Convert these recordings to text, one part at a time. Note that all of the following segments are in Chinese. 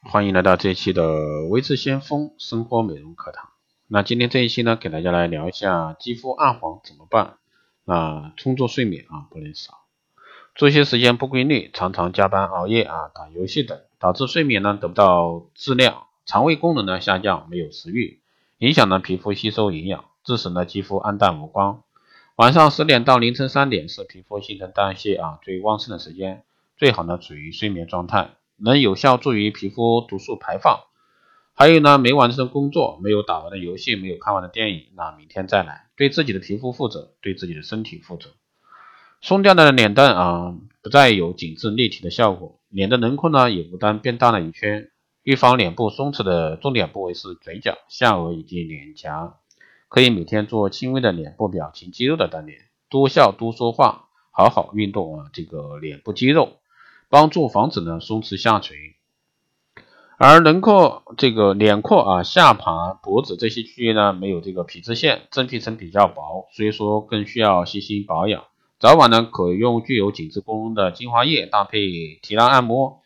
欢迎来到这一期的微智先锋生活美容课堂。那今天这一期呢，给大家来聊一下肌肤暗黄怎么办？那充足睡眠啊不能少，作息时间不规律，常常加班熬夜啊，打游戏等，导致睡眠呢得不到质量，肠胃功能呢下降，没有食欲，影响呢皮肤吸收营养，致使呢肌肤暗淡无光。晚上十点到凌晨三点是皮肤新陈代谢啊最旺盛的时间，最好呢处于睡眠状态。能有效助于皮肤毒素排放。还有呢，没完成工作、没有打完的游戏、没有看完的电影，那明天再来。对自己的皮肤负责，对自己的身体负责。松掉的脸蛋啊，不再有紧致立体的效果，脸的轮廓呢也无端变大了一圈。预防脸部松弛的重点部位是嘴角、下颚以及脸颊，可以每天做轻微的脸部表情肌肉的锻炼，多笑多说话，好好运动啊，这个脸部肌肉。帮助防止呢松弛下垂，而轮廓这个脸廓啊下巴脖子这些区域呢没有这个皮脂腺，真皮层比较薄，所以说更需要细心保养。早晚呢可用具有紧致功能的精华液搭配提拉按摩，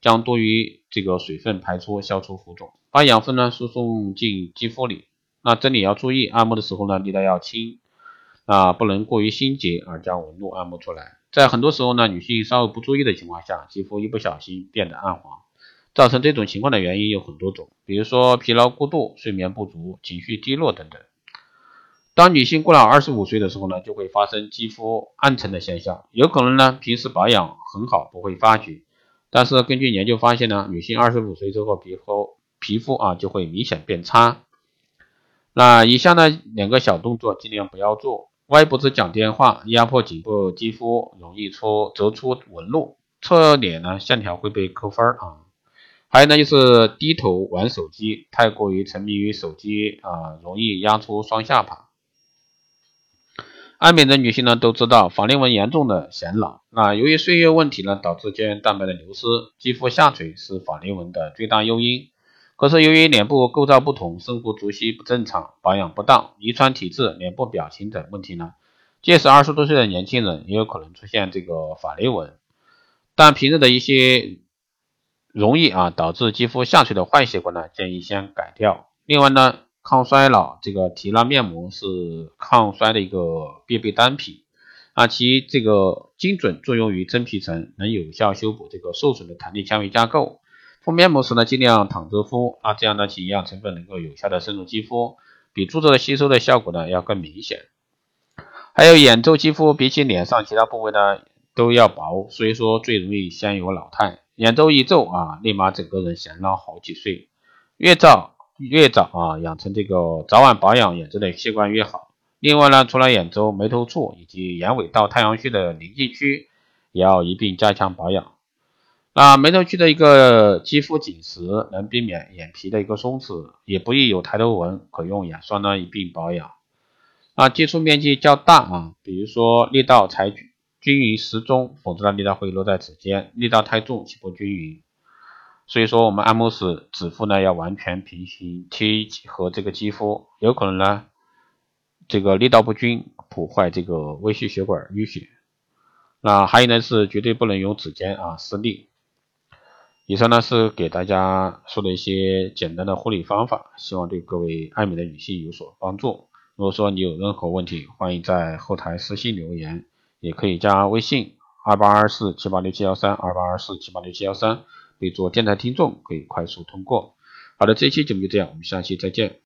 将多余这个水分排出，消除浮肿，把养分呢输送进肌肤里。那这里要注意，按摩的时候呢力道要轻，啊不能过于心急而将纹路按摩出来。在很多时候呢，女性稍微不注意的情况下，肌肤一不小心变得暗黄。造成这种情况的原因有很多种，比如说疲劳过度、睡眠不足、情绪低落等等。当女性过了二十五岁的时候呢，就会发生肌肤暗沉的现象，有可能呢平时保养很好不会发觉，但是根据研究发现呢，女性二十五岁之后皮肤皮肤啊就会明显变差。那以下呢两个小动作尽量不要做。歪脖子讲电话，压迫颈部肌肤，容易出折出纹路，侧脸呢线条会被扣分啊。还有呢就是低头玩手机，太过于沉迷于手机啊，容易压出双下巴。爱美的女性呢都知道，法令纹严重的显老。那由于岁月问题呢，导致胶原蛋白的流失，肌肤下垂是法令纹的最大诱因。可是由于脸部构造不同，生活作息不正常，保养不当，遗传体质、脸部表情等问题呢，届时二十多岁的年轻人也有可能出现这个法令纹。但平日的一些容易啊导致肌肤下垂的坏习惯呢，建议先改掉。另外呢，抗衰老这个提拉面膜是抗衰的一个必备单品啊，其这个精准作用于真皮层，能有效修补这个受损的弹力纤维架构。敷面膜时呢，尽量躺着敷，啊，这样呢，其营养成分能够有效的渗入肌肤，比坐着的吸收的效果呢要更明显。还有眼周肌肤比起脸上其他部位呢都要薄，所以说最容易先有老态。眼周一皱啊，立马整个人显老好几岁。越早越早啊，养成这个早晚保养眼周的习惯越好。另外呢，除了眼周、眉头处以及眼尾到太阳穴的临近区，也要一并加强保养。那眉头区的一个肌肤紧实，能避免眼皮的一个松弛，也不易有抬头纹，可用眼霜呢一并保养。啊，接触面积较大啊，比如说力道才均匀适中，否则呢力道会落在指尖，力道太重且不均匀。所以说我们按摩时指腹呢要完全平行贴合这个肌肤，有可能呢这个力道不均，破坏这个微细血管淤血。那还有呢是绝对不能用指尖啊施力。以上呢是给大家说的一些简单的护理方法，希望对各位爱美的女性有所帮助。如果说你有任何问题，欢迎在后台私信留言，也可以加微信二八二四七八六七幺三二八二四七八六七幺三，备注电台听众，可以快速通过。好的，这一期节目就这样，我们下期再见。